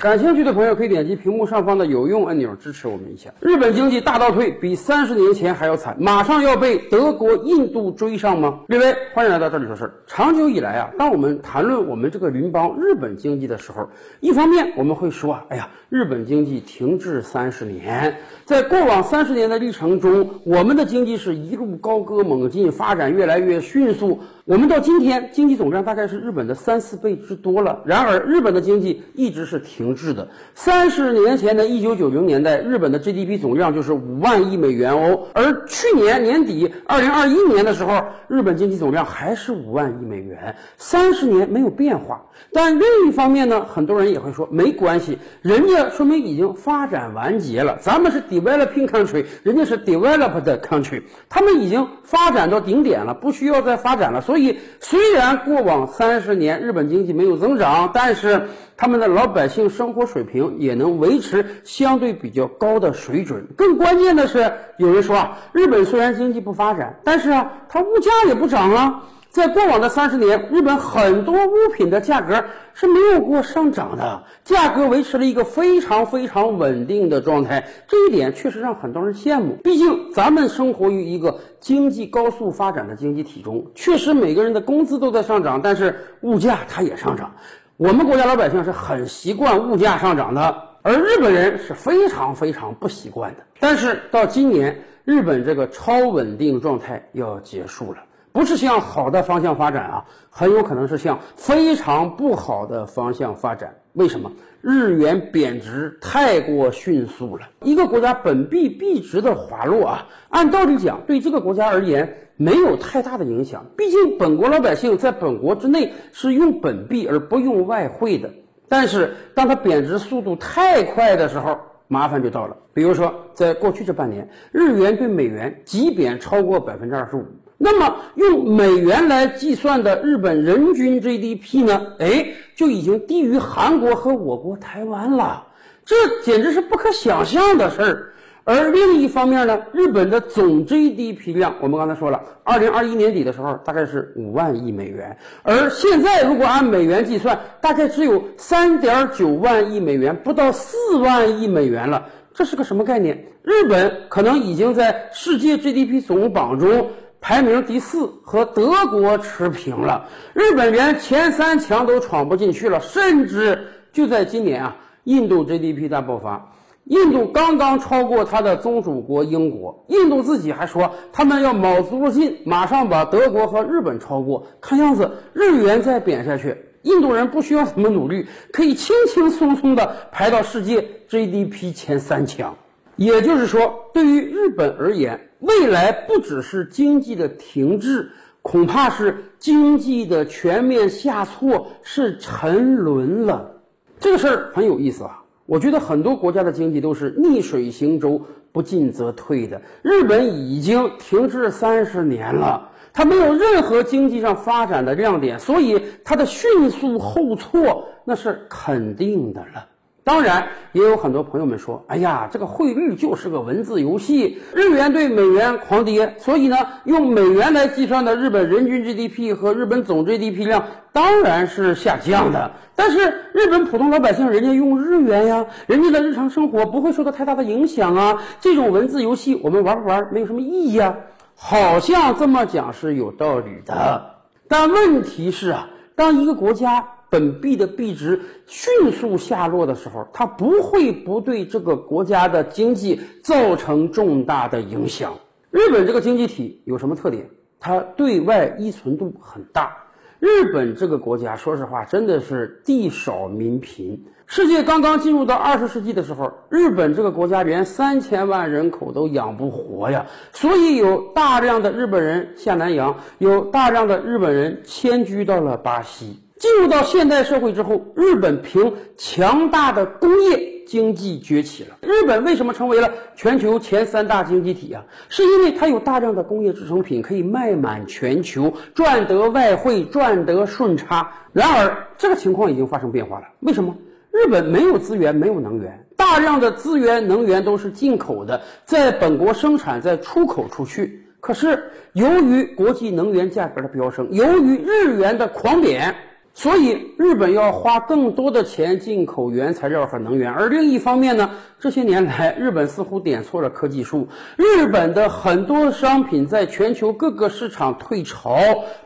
感兴趣的朋友可以点击屏幕上方的有用按钮支持我们一下。日本经济大倒退，比三十年前还要惨，马上要被德国、印度追上吗？列位，欢迎来到这里说事儿。长久以来啊，当我们谈论我们这个邻邦日本经济的时候，一方面我们会说啊，哎呀，日本经济停滞三十年，在过往三十年的历程中，我们的经济是一路高歌猛进，发展越来越迅速。我们到今天经济总量大概是日本的三四倍之多了。然而，日本的经济一直是停滞的。三十年前的一九九零年代，日本的 GDP 总量就是五万亿美元哦。而去年年底，二零二一年的时候，日本经济总量还是五万亿美元，三十年没有变化。但另一方面呢，很多人也会说没关系，人家说明已经发展完结了。咱们是 developing country，人家是 developed country，他们已经发展到顶点了，不需要再发展了。所以，虽然过往三十年日本经济没有增长，但是他们的老百姓生活水平也能维持相对比较高的水准。更关键的是，有人说啊，日本虽然经济不发展，但是啊，它物价也不涨啊。在过往的三十年，日本很多物品的价格是没有过上涨的，价格维持了一个非常非常稳定的状态。这一点确实让很多人羡慕。毕竟咱们生活于一个经济高速发展的经济体中，确实每个人的工资都在上涨，但是物价它也上涨。我们国家老百姓是很习惯物价上涨的，而日本人是非常非常不习惯的。但是到今年，日本这个超稳定状态要结束了。不是向好的方向发展啊，很有可能是向非常不好的方向发展。为什么？日元贬值太过迅速了。一个国家本币币值的滑落啊，按道理讲，对这个国家而言没有太大的影响。毕竟本国老百姓在本国之内是用本币而不用外汇的。但是当它贬值速度太快的时候，麻烦就到了。比如说，在过去这半年，日元对美元急贬超过百分之二十五。那么用美元来计算的日本人均 GDP 呢？哎，就已经低于韩国和我国台湾了，这简直是不可想象的事儿。而另一方面呢，日本的总 GDP 量，我们刚才说了，二零二一年底的时候大概是五万亿美元，而现在如果按美元计算，大概只有三点九万亿美元，不到四万亿美元了。这是个什么概念？日本可能已经在世界 GDP 总榜中。排名第四，和德国持平了。日本连前三强都闯不进去了，甚至就在今年啊，印度 GDP 大爆发，印度刚刚超过它的宗主国英国，印度自己还说他们要卯足了劲，马上把德国和日本超过。看样子日元再贬下去，印度人不需要怎么努力，可以轻轻松松的排到世界 GDP 前三强。也就是说，对于日本而言。未来不只是经济的停滞，恐怕是经济的全面下挫，是沉沦了。这个事儿很有意思啊！我觉得很多国家的经济都是逆水行舟，不进则退的。日本已经停滞三十年了，它没有任何经济上发展的亮点，所以它的迅速后挫那是肯定的了。当然，也有很多朋友们说：“哎呀，这个汇率就是个文字游戏，日元对美元狂跌，所以呢，用美元来计算的日本人均 GDP 和日本总 GDP 量当然是下降的。但是日本普通老百姓人家用日元呀，人家的日常生活不会受到太大的影响啊。这种文字游戏我们玩不玩没有什么意义啊。好像这么讲是有道理的，但问题是啊，当一个国家……本币的币值迅速下落的时候，它不会不对这个国家的经济造成重大的影响。日本这个经济体有什么特点？它对外依存度很大。日本这个国家，说实话，真的是地少民贫。世界刚刚进入到二十世纪的时候，日本这个国家连三千万人口都养不活呀，所以有大量的日本人下南洋，有大量的日本人迁居到了巴西。进入到现代社会之后，日本凭强大的工业经济崛起了。日本为什么成为了全球前三大经济体啊？是因为它有大量的工业制成品可以卖满全球，赚得外汇，赚得顺差。然而，这个情况已经发生变化了。为什么？日本没有资源，没有能源，大量的资源、能源都是进口的，在本国生产，再出口出去。可是，由于国际能源价格的飙升，由于日元的狂贬。所以日本要花更多的钱进口原材料和能源，而另一方面呢，这些年来日本似乎点错了科技树，日本的很多商品在全球各个市场退潮，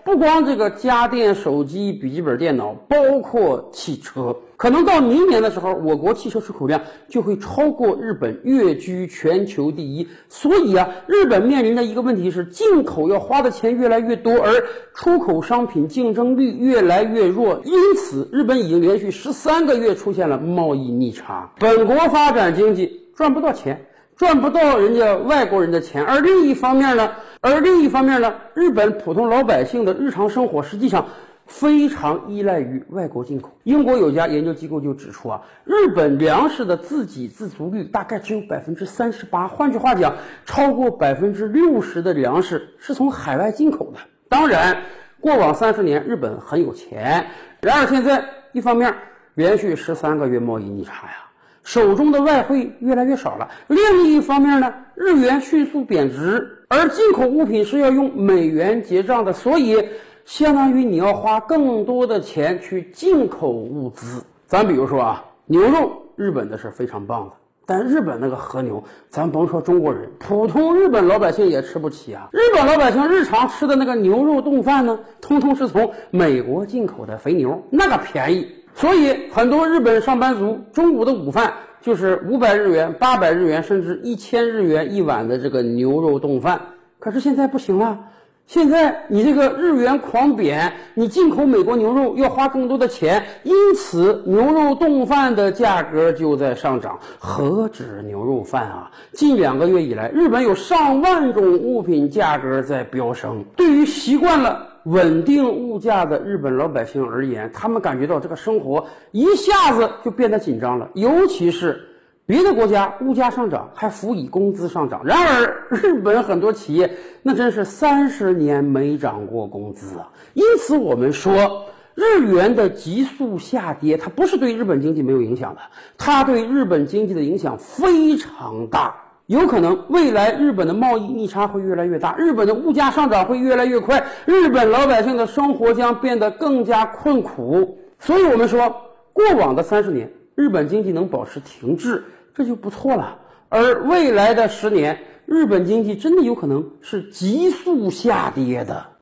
不光这个家电、手机、笔记本电脑，包括汽车。可能到明年的时候，我国汽车出口量就会超过日本，跃居全球第一。所以啊，日本面临的一个问题是，进口要花的钱越来越多，而出口商品竞争力越来越弱。因此，日本已经连续十三个月出现了贸易逆差。本国发展经济赚不到钱，赚不到人家外国人的钱，而另一方面呢，而另一方面呢，日本普通老百姓的日常生活实际上。非常依赖于外国进口。英国有家研究机构就指出啊，日本粮食的自给自足率大概只有百分之三十八。换句话讲，超过百分之六十的粮食是从海外进口的。当然，过往三十年日本很有钱，然而现在一方面连续十三个月贸易逆差呀，手中的外汇越来越少了；另一方面呢，日元迅速贬值，而进口物品是要用美元结账的，所以。相当于你要花更多的钱去进口物资。咱比如说啊，牛肉，日本的是非常棒的，但日本那个和牛，咱甭说中国人，普通日本老百姓也吃不起啊。日本老百姓日常吃的那个牛肉冻饭呢，通通是从美国进口的肥牛，那个便宜。所以很多日本上班族中午的午饭就是五百日元、八百日元，甚至一千日元一碗的这个牛肉冻饭。可是现在不行了。现在你这个日元狂贬，你进口美国牛肉要花更多的钱，因此牛肉冻饭的价格就在上涨。何止牛肉饭啊！近两个月以来，日本有上万种物品价格在飙升。对于习惯了稳定物价的日本老百姓而言，他们感觉到这个生活一下子就变得紧张了，尤其是。别的国家物价上涨还辅以工资上涨，然而日本很多企业那真是三十年没涨过工资啊！因此，我们说日元的急速下跌，它不是对日本经济没有影响的，它对日本经济的影响非常大。有可能未来日本的贸易逆差会越来越大，日本的物价上涨会越来越快，日本老百姓的生活将变得更加困苦。所以，我们说过往的三十年。日本经济能保持停滞，这就不错了。而未来的十年，日本经济真的有可能是急速下跌的。